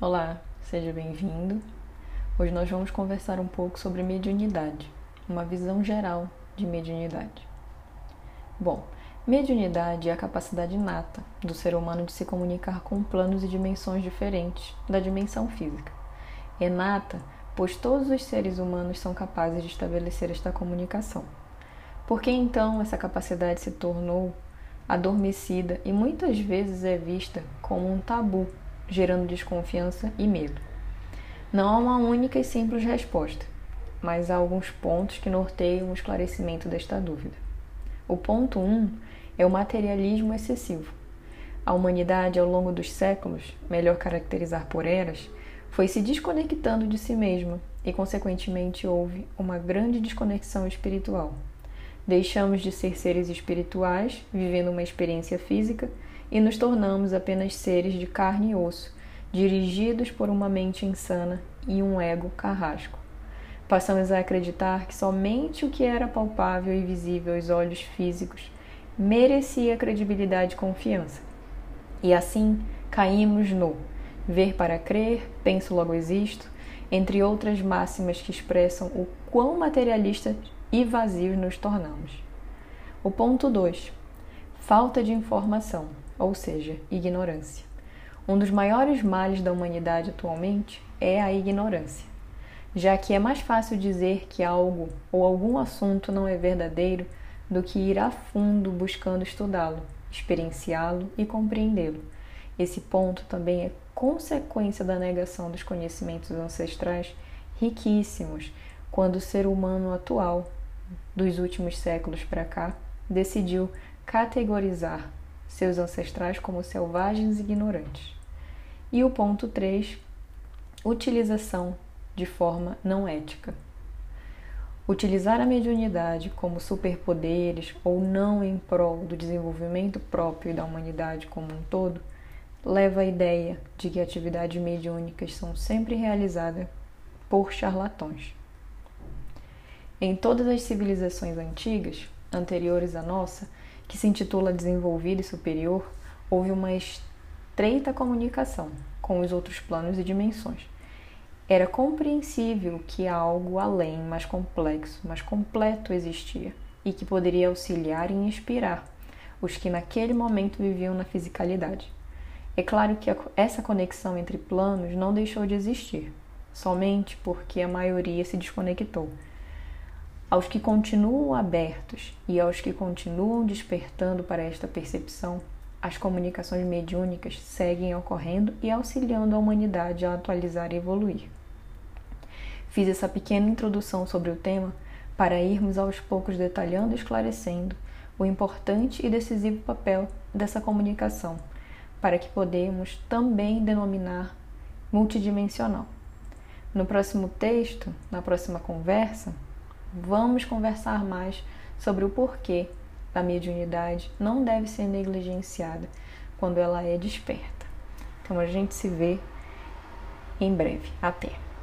Olá, seja bem-vindo. Hoje nós vamos conversar um pouco sobre mediunidade, uma visão geral de mediunidade. Bom, mediunidade é a capacidade inata do ser humano de se comunicar com planos e dimensões diferentes da dimensão física. É nata, pois todos os seres humanos são capazes de estabelecer esta comunicação. Por que então essa capacidade se tornou adormecida e muitas vezes é vista como um tabu gerando desconfiança e medo. Não há uma única e simples resposta, mas há alguns pontos que norteiam o esclarecimento desta dúvida. O ponto 1 um é o materialismo excessivo. A humanidade, ao longo dos séculos, melhor caracterizar por eras, foi se desconectando de si mesma e, consequentemente, houve uma grande desconexão espiritual. Deixamos de ser seres espirituais, vivendo uma experiência física, e nos tornamos apenas seres de carne e osso, dirigidos por uma mente insana e um ego carrasco. Passamos a acreditar que somente o que era palpável e visível aos olhos físicos merecia credibilidade e confiança. E assim caímos no ver para crer, penso logo existo, entre outras máximas que expressam o quão materialistas e vazios nos tornamos. O ponto 2. Falta de informação ou seja, ignorância. Um dos maiores males da humanidade atualmente é a ignorância, já que é mais fácil dizer que algo ou algum assunto não é verdadeiro do que ir a fundo buscando estudá-lo, experienciá-lo e compreendê-lo. Esse ponto também é consequência da negação dos conhecimentos ancestrais riquíssimos, quando o ser humano atual, dos últimos séculos para cá, decidiu categorizar seus ancestrais como selvagens e ignorantes. E o ponto 3, utilização de forma não ética. Utilizar a mediunidade como superpoderes ou não em prol do desenvolvimento próprio da humanidade como um todo leva à ideia de que atividades mediúnicas são sempre realizadas por charlatões. Em todas as civilizações antigas, anteriores à nossa, que se intitula Desenvolvida e Superior, houve uma estreita comunicação com os outros planos e dimensões. Era compreensível que algo além, mais complexo, mais completo existia e que poderia auxiliar e inspirar os que naquele momento viviam na fisicalidade. É claro que essa conexão entre planos não deixou de existir, somente porque a maioria se desconectou aos que continuam abertos e aos que continuam despertando para esta percepção, as comunicações mediúnicas seguem ocorrendo e auxiliando a humanidade a atualizar e evoluir. Fiz essa pequena introdução sobre o tema para irmos aos poucos detalhando e esclarecendo o importante e decisivo papel dessa comunicação, para que podemos também denominar multidimensional. No próximo texto, na próxima conversa, vamos conversar mais sobre o porquê da mediunidade não deve ser negligenciada quando ela é desperta. Então a gente se vê em breve. Até!